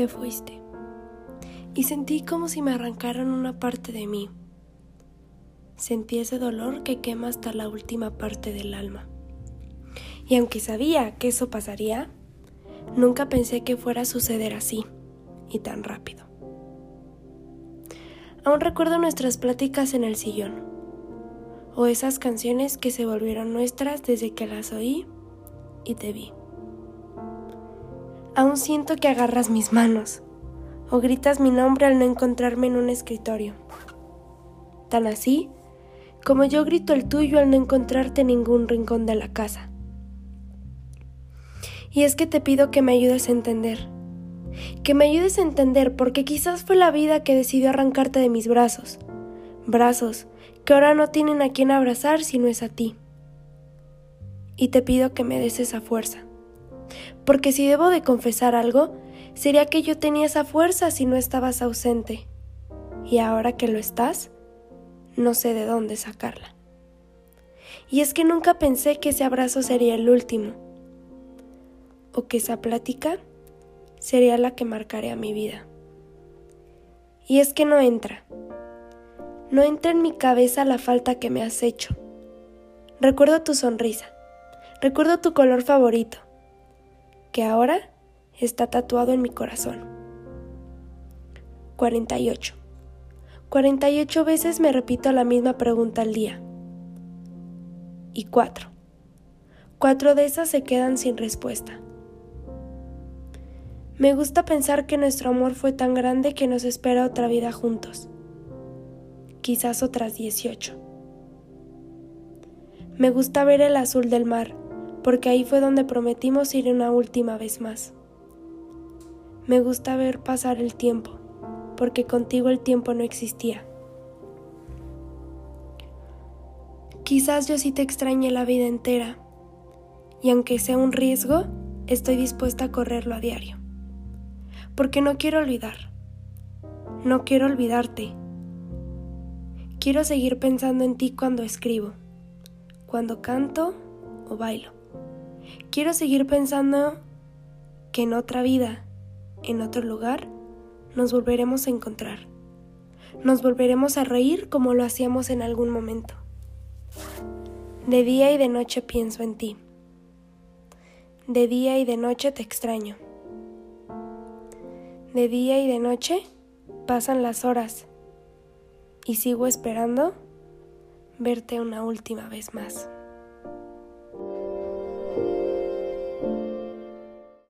Te fuiste. Y sentí como si me arrancaran una parte de mí. Sentí ese dolor que quema hasta la última parte del alma. Y aunque sabía que eso pasaría, nunca pensé que fuera a suceder así y tan rápido. Aún recuerdo nuestras pláticas en el sillón, o esas canciones que se volvieron nuestras desde que las oí y te vi. Aún siento que agarras mis manos, o gritas mi nombre al no encontrarme en un escritorio. Tan así como yo grito el tuyo al no encontrarte en ningún rincón de la casa. Y es que te pido que me ayudes a entender que me ayudes a entender porque quizás fue la vida que decidió arrancarte de mis brazos, brazos que ahora no tienen a quien abrazar si no es a ti. Y te pido que me des esa fuerza, porque si debo de confesar algo, sería que yo tenía esa fuerza si no estabas ausente, y ahora que lo estás, no sé de dónde sacarla. Y es que nunca pensé que ese abrazo sería el último, o que esa plática sería la que marcaría mi vida. Y es que no entra. No entra en mi cabeza la falta que me has hecho. Recuerdo tu sonrisa. Recuerdo tu color favorito, que ahora está tatuado en mi corazón. 48. 48 veces me repito la misma pregunta al día. Y cuatro. Cuatro de esas se quedan sin respuesta. Me gusta pensar que nuestro amor fue tan grande que nos espera otra vida juntos. Quizás otras 18. Me gusta ver el azul del mar, porque ahí fue donde prometimos ir una última vez más. Me gusta ver pasar el tiempo, porque contigo el tiempo no existía. Quizás yo sí te extrañe la vida entera, y aunque sea un riesgo, estoy dispuesta a correrlo a diario porque no quiero olvidar. No quiero olvidarte. Quiero seguir pensando en ti cuando escribo, cuando canto o bailo. Quiero seguir pensando que en otra vida, en otro lugar, nos volveremos a encontrar. Nos volveremos a reír como lo hacíamos en algún momento. De día y de noche pienso en ti. De día y de noche te extraño. De día y de noche pasan las horas y sigo esperando verte una última vez más.